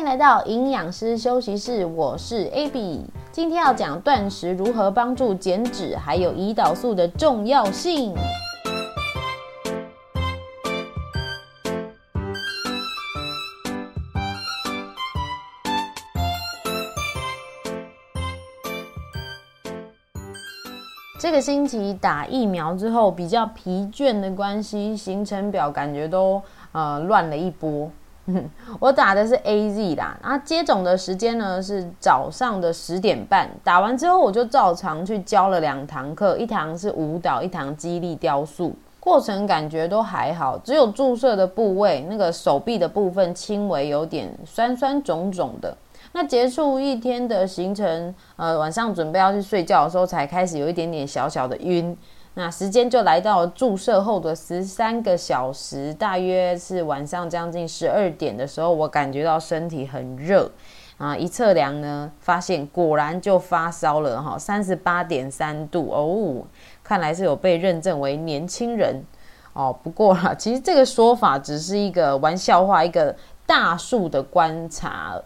迎来到营养师休息室，我是 Abby。今天要讲断食如何帮助减脂，还有胰岛素的重要性。这个星期打疫苗之后，比较疲倦的关系，行程表感觉都呃乱了一波。我打的是 AZ 啦，然后接种的时间呢是早上的十点半。打完之后，我就照常去教了两堂课，一堂是舞蹈，一堂肌力雕塑。过程感觉都还好，只有注射的部位，那个手臂的部分轻微有点酸酸肿肿的。那结束一天的行程，呃，晚上准备要去睡觉的时候，才开始有一点点小小的晕。那时间就来到注射后的十三个小时，大约是晚上将近十二点的时候，我感觉到身体很热啊，一测量呢，发现果然就发烧了哈，三十八点三度哦，看来是有被认证为年轻人哦。不过啦，其实这个说法只是一个玩笑话，一个大数的观察。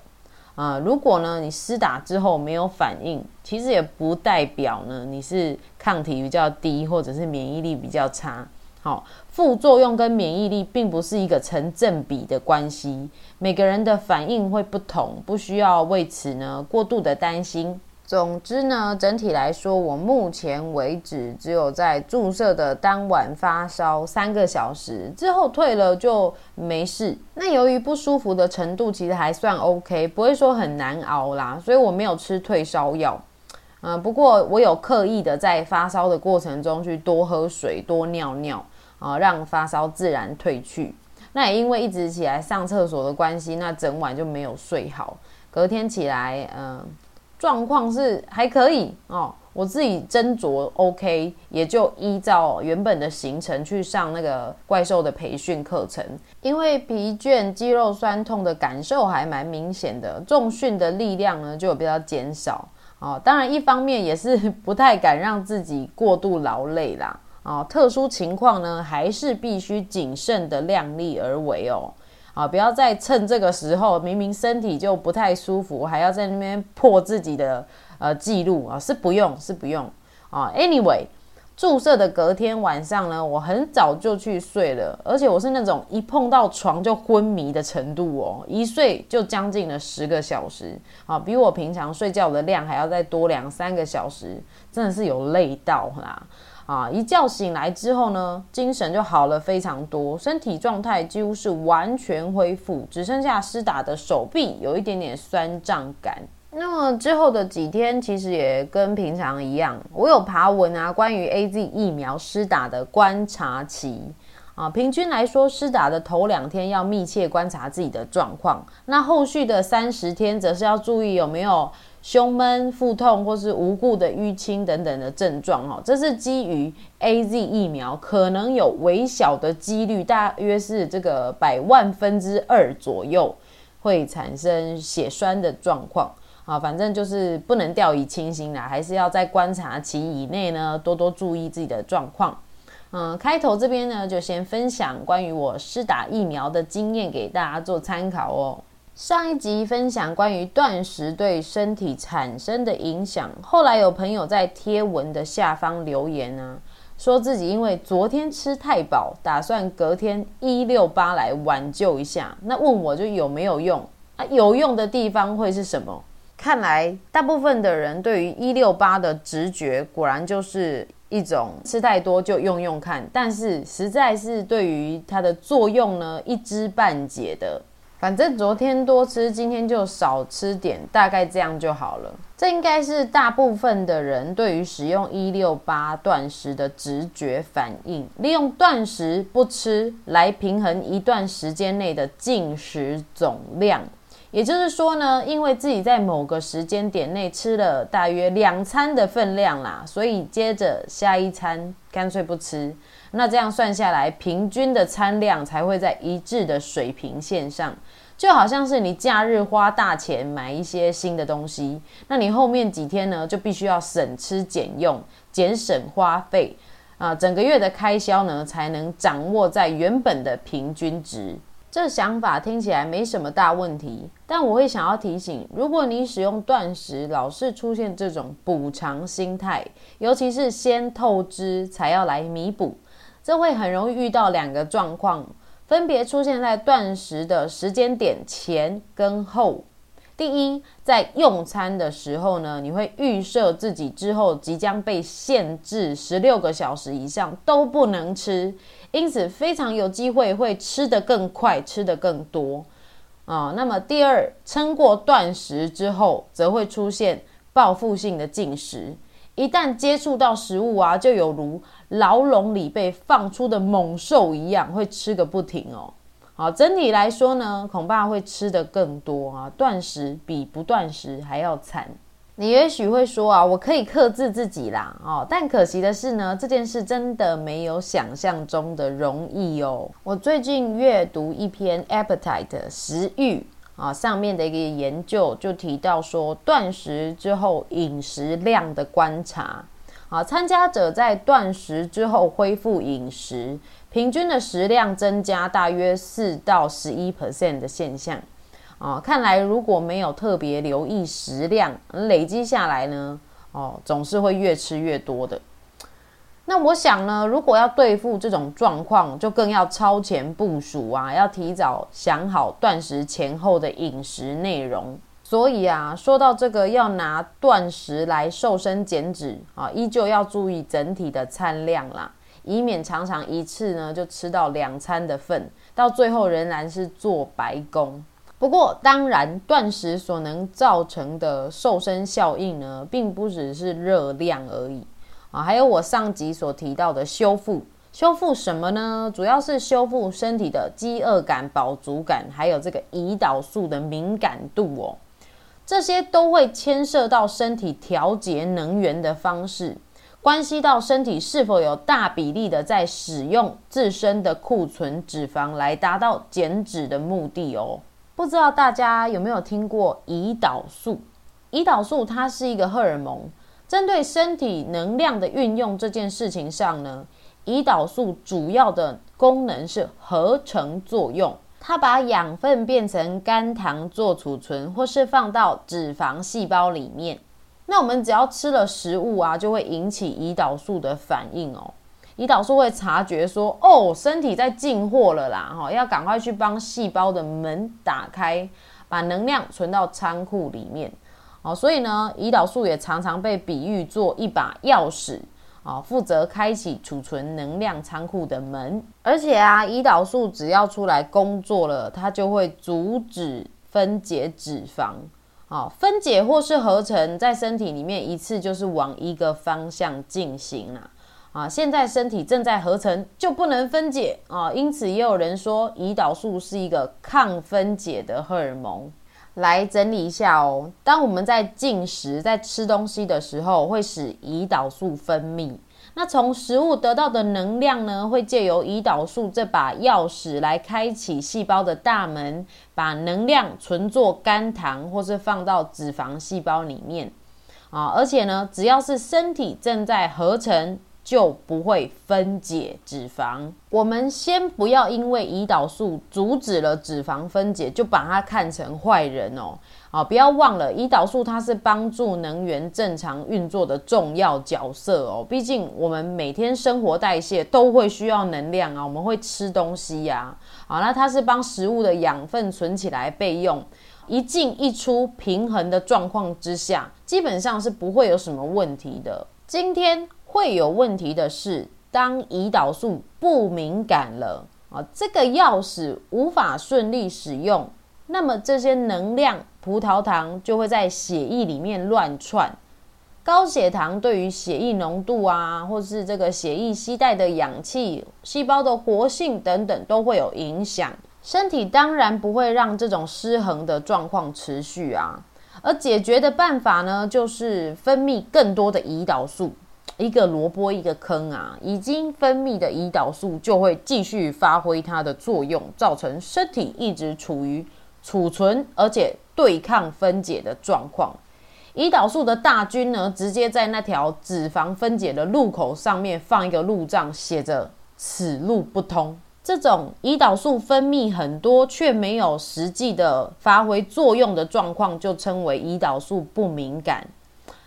啊、如果呢你施打之后没有反应，其实也不代表呢你是抗体比较低，或者是免疫力比较差。好、副作用跟免疫力并不是一个成正比的关系，每个人的反应会不同，不需要为此呢过度的担心。总之呢，整体来说，我目前为止只有在注射的当晚发烧三个小时之后退了就没事。那由于不舒服的程度其实还算 OK，不会说很难熬啦，所以我没有吃退烧药。嗯，不过我有刻意的在发烧的过程中去多喝水、多尿尿啊，让发烧自然退去。那也因为一直起来上厕所的关系，那整晚就没有睡好。隔天起来，嗯。状况是还可以哦，我自己斟酌 OK，也就依照原本的行程去上那个怪兽的培训课程。因为疲倦、肌肉酸痛的感受还蛮明显的，重训的力量呢就比较减少哦。当然，一方面也是不太敢让自己过度劳累啦。哦，特殊情况呢，还是必须谨慎的量力而为哦。啊，不要再趁这个时候，明明身体就不太舒服，还要在那边破自己的呃记录啊，是不用，是不用啊。Anyway，注射的隔天晚上呢，我很早就去睡了，而且我是那种一碰到床就昏迷的程度哦，一睡就将近了十个小时啊，比我平常睡觉的量还要再多两三个小时，真的是有累到啦。啊！一觉醒来之后呢，精神就好了非常多，身体状态几乎是完全恢复，只剩下施打的手臂有一点点酸胀感。那么之后的几天，其实也跟平常一样，我有爬文啊，关于 AZ 疫苗施打的观察期啊，平均来说，施打的头两天要密切观察自己的状况，那后续的三十天则是要注意有没有。胸闷、腹痛或是无故的淤青等等的症状，哈，这是基于 AZ 疫苗可能有微小的几率，大约是这个百万分之二左右会产生血栓的状况啊。反正就是不能掉以轻心啦，还是要在观察期以内呢，多多注意自己的状况。嗯，开头这边呢，就先分享关于我施打疫苗的经验给大家做参考哦。上一集分享关于断食对身体产生的影响，后来有朋友在贴文的下方留言呢、说自己因为昨天吃太饱，打算隔天一六八来挽救一下。那问我就有没有用啊？有用的地方会是什么？看来大部分的人对于一六八的直觉，果然就是一种吃太多就用用看，但是实在是对于它的作用呢，一知半解的。反正昨天多吃，今天就少吃点，大概这样就好了。这应该是大部分的人对于使用一六八断食的直觉反应，利用断食不吃来平衡一段时间内的进食总量。也就是说呢，因为自己在某个时间点内吃了大约两餐的分量啦，所以接着下一餐干脆不吃。那这样算下来，平均的餐量才会在一致的水平线上。就好像是你假日花大钱买一些新的东西，那你后面几天呢，就必须要省吃俭用，节省花费啊，整个月的开销呢才能掌握在原本的平均值。这想法听起来没什么大问题，但我会想要提醒，如果你使用断食，老是出现这种补偿心态，尤其是先透支才要来弥补，这会很容易遇到两个状况，分别出现在断食的时间点前跟后。第一，在用餐的时候呢，你会预设自己之后即将被限制十六个小时以上都不能吃。因此，非常有机会会吃得更快，吃得更多啊、那么，第二，撑过断食之后，则会出现报复性的进食。一旦接触到食物啊，就有如牢笼里被放出的猛兽一样，会吃个不停哦。好，整体来说呢，恐怕会吃得更多啊。断食比不断食还要惨。你也许会说啊，我可以克制自己啦，哦，但可惜的是呢，这件事真的没有想象中的容易哦。我最近阅读一篇 Appetite 食欲啊上面的一个研究，就提到说，断食之后饮食量的观察啊，参加者在断食之后恢复饮食，平均的食量增加大约四到十一 percent 的现象。哦，看来如果没有特别留意食量，累积下来呢，哦，总是会越吃越多的。那我想呢，如果要对付这种状况，就更要超前部署啊，要提早想好断食前后的饮食内容。所以啊，说到这个要拿断食来瘦身减脂啊，依旧要注意整体的餐量啦，以免常常一次呢就吃到两餐的份，到最后仍然是做白工。不过，当然，断食所能造成的瘦身效应呢，并不只是热量而已啊，还有我上集所提到的修复。修复什么呢？主要是修复身体的饥饿感、饱足感，还有这个胰岛素的敏感度哦。这些都会牵涉到身体调节能源的方式，关系到身体是否有大比例的在使用自身的库存脂肪来达到减脂的目的哦。不知道大家有没有听过胰岛素？胰岛素它是一个荷尔蒙，针对身体能量的运用这件事情上呢，胰岛素主要的功能是合成作用，它把养分变成肝糖做储存，或是放到脂肪细胞里面。那我们只要吃了食物啊，就会引起胰岛素的反应哦。胰岛素会察觉说：“哦，身体在进货了啦，哈，要赶快去帮细胞的门打开，把能量存到仓库里面。”哦，所以呢，胰岛素也常常被比喻做一把钥匙，啊，负责开启储存能量仓库的门。而且啊，胰岛素只要出来工作了，它就会阻止分解脂肪，好，分解或是合成在身体里面一次就是往一个方向进行啦。啊，现在身体正在合成，就不能分解啊，因此也有人说胰岛素是一个抗分解的荷尔蒙。来整理一下哦，当我们在进食、在吃东西的时候，会使胰岛素分泌。那从食物得到的能量呢，会借由胰岛素这把钥匙来开启细胞的大门，把能量存作肝糖，或是放到脂肪细胞里面。啊，而且呢，只要是身体正在合成。就不会分解脂肪。我们先不要因为胰岛素阻止了脂肪分解，就把它看成坏人哦。啊，不要忘了，胰岛素它是帮助能源正常运作的重要角色哦。毕竟我们每天生活代谢都会需要能量啊，我们会吃东西呀。好，那它是帮食物的养分存起来备用，一进一出平衡的状况之下，基本上是不会有什么问题的。今天。会有问题的是，当胰岛素不敏感了啊，这个钥匙无法顺利使用，那么这些能量葡萄糖就会在血液里面乱窜，高血糖对于血液浓度啊，或是这个血液携带的氧气、细胞的活性等等都会有影响。身体当然不会让这种失衡的状况持续啊，而解决的办法呢，就是分泌更多的胰岛素。一个萝卜一个坑啊，已经分泌的胰岛素就会继续发挥它的作用，造成身体一直处于储存而且对抗分解的状况。胰岛素的大军呢，直接在那条脂肪分解的路口上面放一个路障，写着“此路不通”。这种胰岛素分泌很多却没有实际的发挥作用的状况，就称为胰岛素不敏感。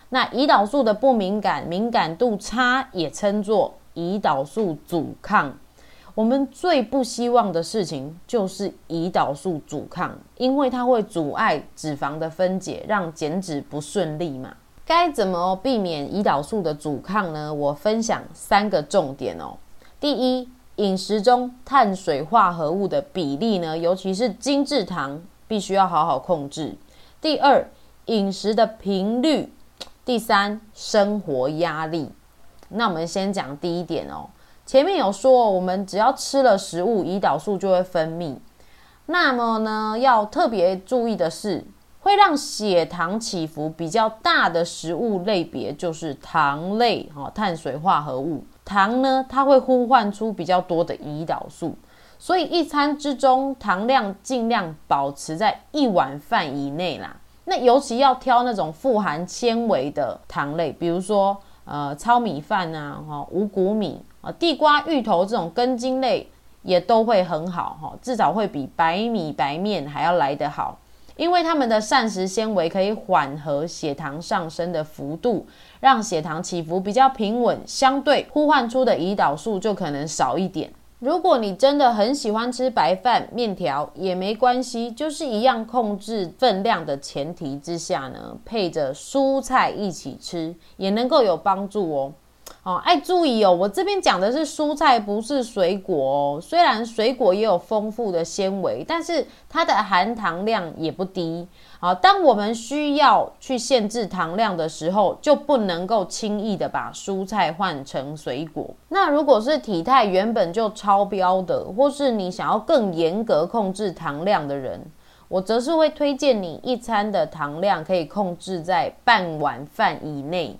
那胰岛素的不敏感，敏感度差，也称作胰岛素阻抗。我们最不希望的事情就是胰岛素阻抗，因为它会阻碍脂肪的分解，让减脂不顺利嘛。该怎么避免胰岛素的阻抗呢？我分享三个重点哦。第一，饮食中碳水化合物的比例呢，尤其是精制糖，必须要好好控制。第二，饮食的频率。第三，生活压力。那我们先讲第一点哦。前面有说，我们只要吃了食物，胰岛素就会分泌。那么呢，要特别注意的是，会让血糖起伏比较大的食物类别，就是糖类哈，碳水化合物。糖呢，它会呼唤出比较多的胰岛素，所以一餐之中糖量尽量保持在一碗饭以内啦。那尤其要挑那种富含纤维的糖类，比如说呃糙米饭啊，哈五谷米啊，地瓜、芋头这种根茎类也都会很好哈，至少会比白米白面还要来得好，因为它们的膳食纤维可以缓和血糖上升的幅度，让血糖起伏比较平稳，相对呼唤出的胰岛素就可能少一点。如果你真的很喜欢吃白饭、面条也没关系，就是一样控制分量的前提之下呢，配着蔬菜一起吃也能够有帮助哦。哦，哎注意哦，我这边讲的是蔬菜，不是水果哦。虽然水果也有丰富的纤维，但是它的含糖量也不低。好，当我们需要去限制糖量的时候，就不能够轻易的把蔬菜换成水果。那如果是体态原本就超标的，或是你想要更严格控制糖量的人，我则是会推荐你一餐的糖量可以控制在半碗饭以内。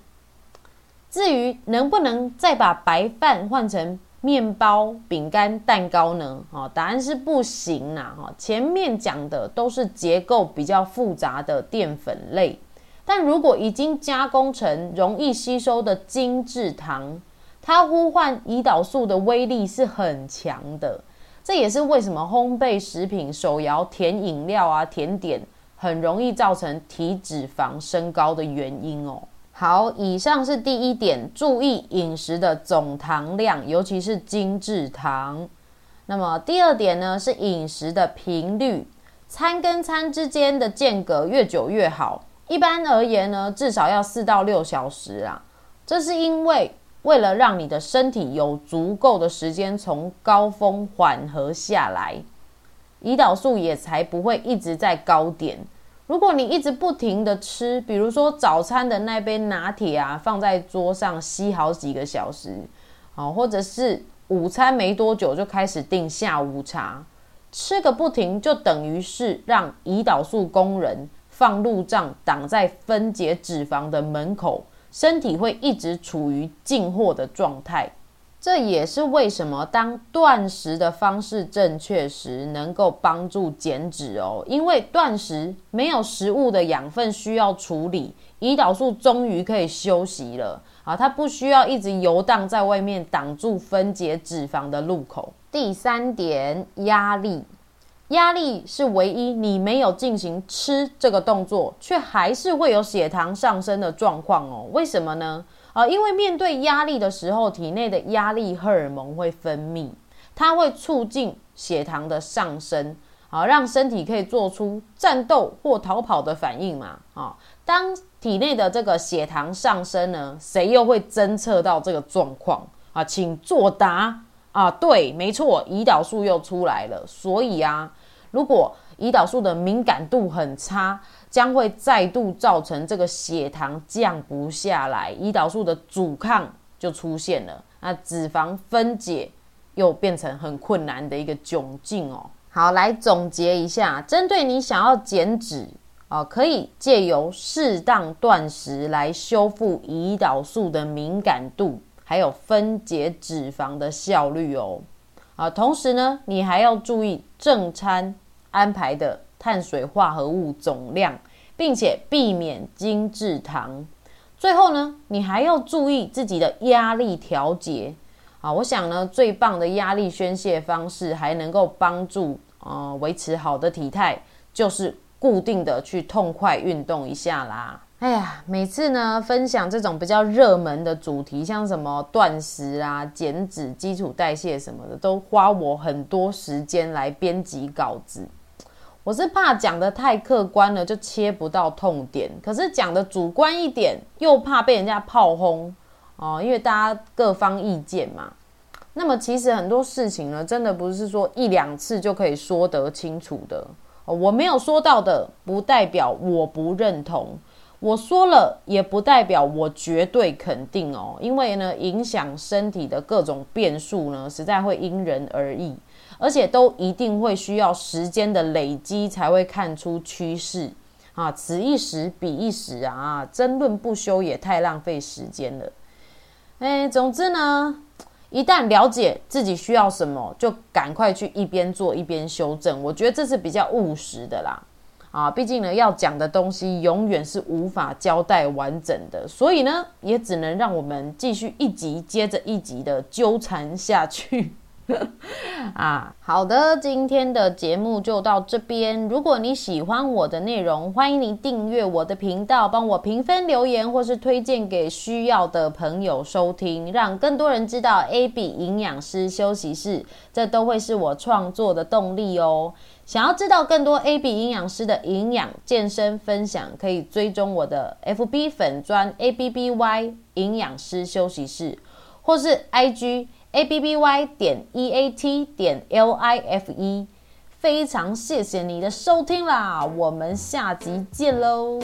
至于能不能再把白饭换成面包、饼干、蛋糕呢？哈，答案是不行呐！哈，前面讲的都是结构比较复杂的淀粉类，但如果已经加工成容易吸收的精制糖，它呼唤胰岛素的威力是很强的。这也是为什么烘焙食品、手摇甜饮料啊、甜点很容易造成体脂肪升高的原因哦。好，以上是第一点，注意饮食的总糖量，尤其是精制糖。那么第二点呢，是饮食的频率，餐跟餐之间的间隔越久越好。一般而言呢，至少要四到六小时啊。这是因为为了让你的身体有足够的时间从高峰缓和下来，胰岛素也才不会一直在高点。如果你一直不停的吃，比如说早餐的那杯拿铁啊，放在桌上吸好几个小时，好，或者是午餐没多久就开始订下午茶，吃个不停，就等于是让胰岛素工人放路障挡在分解脂肪的门口，身体会一直处于进货的状态。这也是为什么当断食的方式正确时，能够帮助减脂哦。因为断食没有食物的养分需要处理，胰岛素终于可以休息了啊！它不需要一直游荡在外面挡住分解脂肪的路口。第三点，压力，压力是唯一你没有进行吃这个动作，却还是会有血糖上升的状况哦。为什么呢？啊，因为面对压力的时候，体内的压力荷尔蒙会分泌，它会促进血糖的上升，啊，让身体可以做出战斗或逃跑的反应嘛。啊，当体内的这个血糖上升呢，谁又会侦测到这个状况？啊，请作答。啊，对，没错，胰岛素又出来了。所以啊，如果胰岛素的敏感度很差，将会再度造成这个血糖降不下来，胰岛素的阻抗就出现了，那脂肪分解又变成很困难的一个窘境哦。好，来总结一下，针对你想要减脂啊，可以借由适当断食来修复胰岛素的敏感度，还有分解脂肪的效率哦。啊，同时呢，你还要注意正餐安排的。碳水化合物总量，并且避免精制糖。最后呢，你还要注意自己的压力调节啊，我想呢，最棒的压力宣泄方式，还能够帮助呃维持好的体态，就是固定的去痛快运动一下啦。哎呀，每次呢分享这种比较热门的主题，像什么断食啊、减脂、基础代谢什么的，都花我很多时间来编辑稿子。我是怕讲得太客观了，就切不到痛点；可是讲得主观一点，又怕被人家炮轰。哦，因为大家各方意见嘛，那么其实很多事情呢，真的不是说一两次就可以说得清楚的。我没有说到的，不代表我不认同；我说了，也不代表我绝对肯定哦。因为呢，影响身体的各种变数呢，实在会因人而异，而且都一定会需要时间的累积才会看出趋势啊。此一时彼一时啊，争论不休也太浪费时间了。哎，总之呢，一旦了解自己需要什么，就赶快去一边做一边修正。我觉得这是比较务实的啦。啊，毕竟呢，要讲的东西永远是无法交代完整的，所以呢，也只能让我们继续一集接着一集的纠缠下去。啊，好的，今天的节目就到这边。如果你喜欢我的内容，欢迎你订阅我的频道，帮我评分、留言，或是推荐给需要的朋友收听，让更多人知道 AB 营养师休息室，这都会是我创作的动力哦。想要知道更多 AB 营养师的营养健身分享，可以追踪我的 FB 粉专 ABBY 营养师休息室，或是 IG。A b b y 点 e a t 点 l i f e，非常谢谢你的收听啦，我们下集见喽。